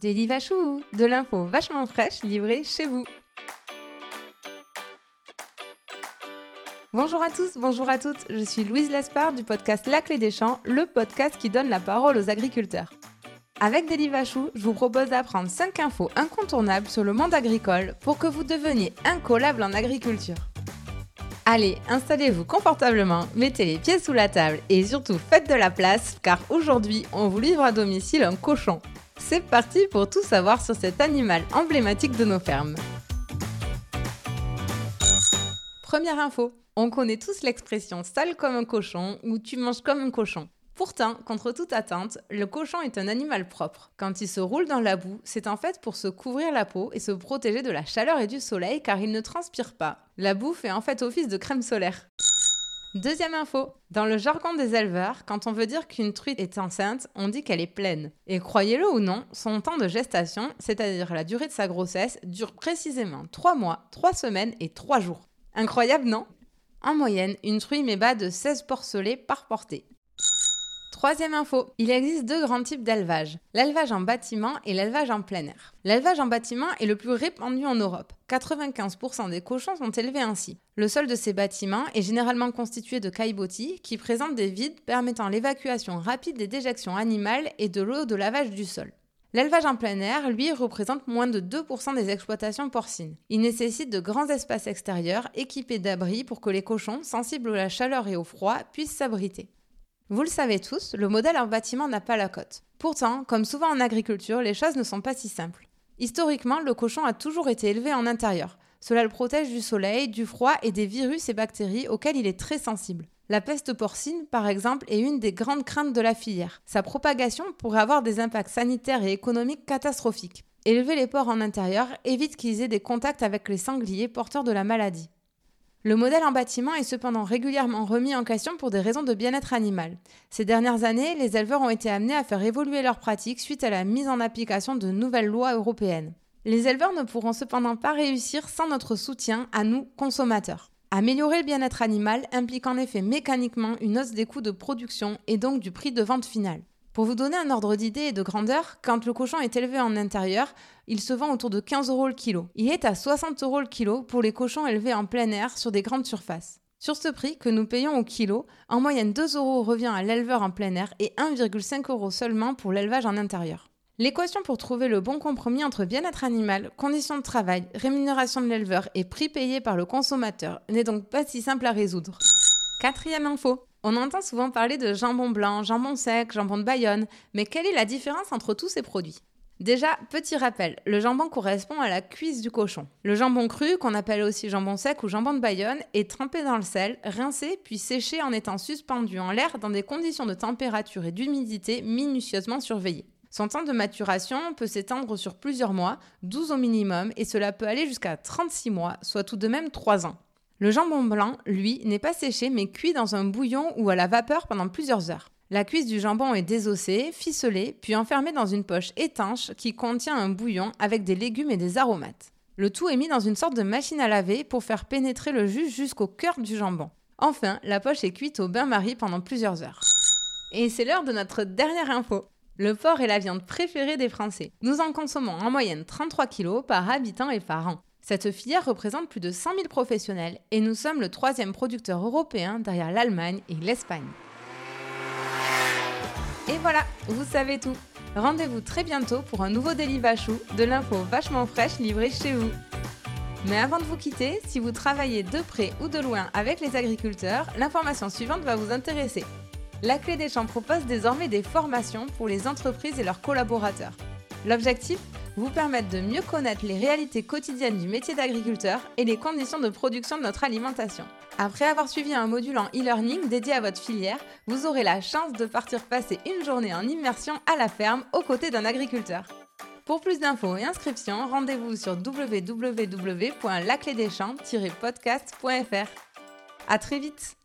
Daily de l'info vachement fraîche livrée chez vous. Bonjour à tous, bonjour à toutes, je suis Louise Lespard du podcast La Clé des Champs, le podcast qui donne la parole aux agriculteurs. Avec Daily Vachou, je vous propose d'apprendre 5 infos incontournables sur le monde agricole pour que vous deveniez incollable en agriculture. Allez, installez-vous confortablement, mettez les pieds sous la table et surtout faites de la place car aujourd'hui on vous livre à domicile un cochon. C'est parti pour tout savoir sur cet animal emblématique de nos fermes. Première info, on connaît tous l'expression sale comme un cochon ou tu manges comme un cochon. Pourtant, contre toute attente, le cochon est un animal propre. Quand il se roule dans la boue, c'est en fait pour se couvrir la peau et se protéger de la chaleur et du soleil car il ne transpire pas. La boue fait en fait office de crème solaire. Deuxième info, dans le jargon des éleveurs, quand on veut dire qu'une truite est enceinte, on dit qu'elle est pleine. Et croyez-le ou non, son temps de gestation, c'est-à-dire la durée de sa grossesse, dure précisément 3 mois, 3 semaines et 3 jours. Incroyable, non? En moyenne, une truie met bas de 16 porcelets par portée. Troisième info, il existe deux grands types d'élevage, l'élevage en bâtiment et l'élevage en plein air. L'élevage en bâtiment est le plus répandu en Europe. 95% des cochons sont élevés ainsi. Le sol de ces bâtiments est généralement constitué de caillebotis qui présentent des vides permettant l'évacuation rapide des déjections animales et de l'eau de lavage du sol. L'élevage en plein air, lui, représente moins de 2% des exploitations porcines. Il nécessite de grands espaces extérieurs équipés d'abris pour que les cochons, sensibles à la chaleur et au froid, puissent s'abriter. Vous le savez tous, le modèle en bâtiment n'a pas la cote. Pourtant, comme souvent en agriculture, les choses ne sont pas si simples. Historiquement, le cochon a toujours été élevé en intérieur. Cela le protège du soleil, du froid et des virus et bactéries auxquels il est très sensible. La peste porcine, par exemple, est une des grandes craintes de la filière. Sa propagation pourrait avoir des impacts sanitaires et économiques catastrophiques. Élever les porcs en intérieur évite qu'ils aient des contacts avec les sangliers porteurs de la maladie. Le modèle en bâtiment est cependant régulièrement remis en question pour des raisons de bien-être animal. Ces dernières années, les éleveurs ont été amenés à faire évoluer leurs pratiques suite à la mise en application de nouvelles lois européennes. Les éleveurs ne pourront cependant pas réussir sans notre soutien à nous, consommateurs. Améliorer le bien-être animal implique en effet mécaniquement une hausse des coûts de production et donc du prix de vente final. Pour vous donner un ordre d'idée et de grandeur, quand le cochon est élevé en intérieur, il se vend autour de 15 euros le kilo. Il est à 60 euros le kilo pour les cochons élevés en plein air sur des grandes surfaces. Sur ce prix que nous payons au kilo, en moyenne 2 euros revient à l'éleveur en plein air et 1,5 euros seulement pour l'élevage en intérieur. L'équation pour trouver le bon compromis entre bien-être animal, conditions de travail, rémunération de l'éleveur et prix payé par le consommateur n'est donc pas si simple à résoudre. Quatrième info. On entend souvent parler de jambon blanc, jambon sec, jambon de Bayonne, mais quelle est la différence entre tous ces produits? Déjà, petit rappel, le jambon correspond à la cuisse du cochon. Le jambon cru, qu'on appelle aussi jambon sec ou jambon de Bayonne, est trempé dans le sel, rincé puis séché en étant suspendu en l'air dans des conditions de température et d'humidité minutieusement surveillées. Son temps de maturation peut s'étendre sur plusieurs mois, 12 au minimum, et cela peut aller jusqu'à 36 mois, soit tout de même 3 ans. Le jambon blanc, lui, n'est pas séché mais cuit dans un bouillon ou à la vapeur pendant plusieurs heures. La cuisse du jambon est désossée, ficelée, puis enfermée dans une poche étanche qui contient un bouillon avec des légumes et des aromates. Le tout est mis dans une sorte de machine à laver pour faire pénétrer le jus jusqu'au cœur du jambon. Enfin, la poche est cuite au bain-marie pendant plusieurs heures. Et c'est l'heure de notre dernière info. Le porc est la viande préférée des Français. Nous en consommons en moyenne 33 kg par habitant et par an. Cette filière représente plus de 100 000 professionnels et nous sommes le troisième producteur européen derrière l'Allemagne et l'Espagne. Et voilà, vous savez tout. Rendez-vous très bientôt pour un nouveau Daily Vachou, de l'info vachement fraîche livrée chez vous. Mais avant de vous quitter, si vous travaillez de près ou de loin avec les agriculteurs, l'information suivante va vous intéresser. La Clé des Champs propose désormais des formations pour les entreprises et leurs collaborateurs. L'objectif? Vous permettre de mieux connaître les réalités quotidiennes du métier d'agriculteur et les conditions de production de notre alimentation. Après avoir suivi un module en e-learning dédié à votre filière, vous aurez la chance de partir passer une journée en immersion à la ferme aux côtés d'un agriculteur. Pour plus d'infos et inscriptions, rendez-vous sur www.laclédeschamps-podcast.fr. À très vite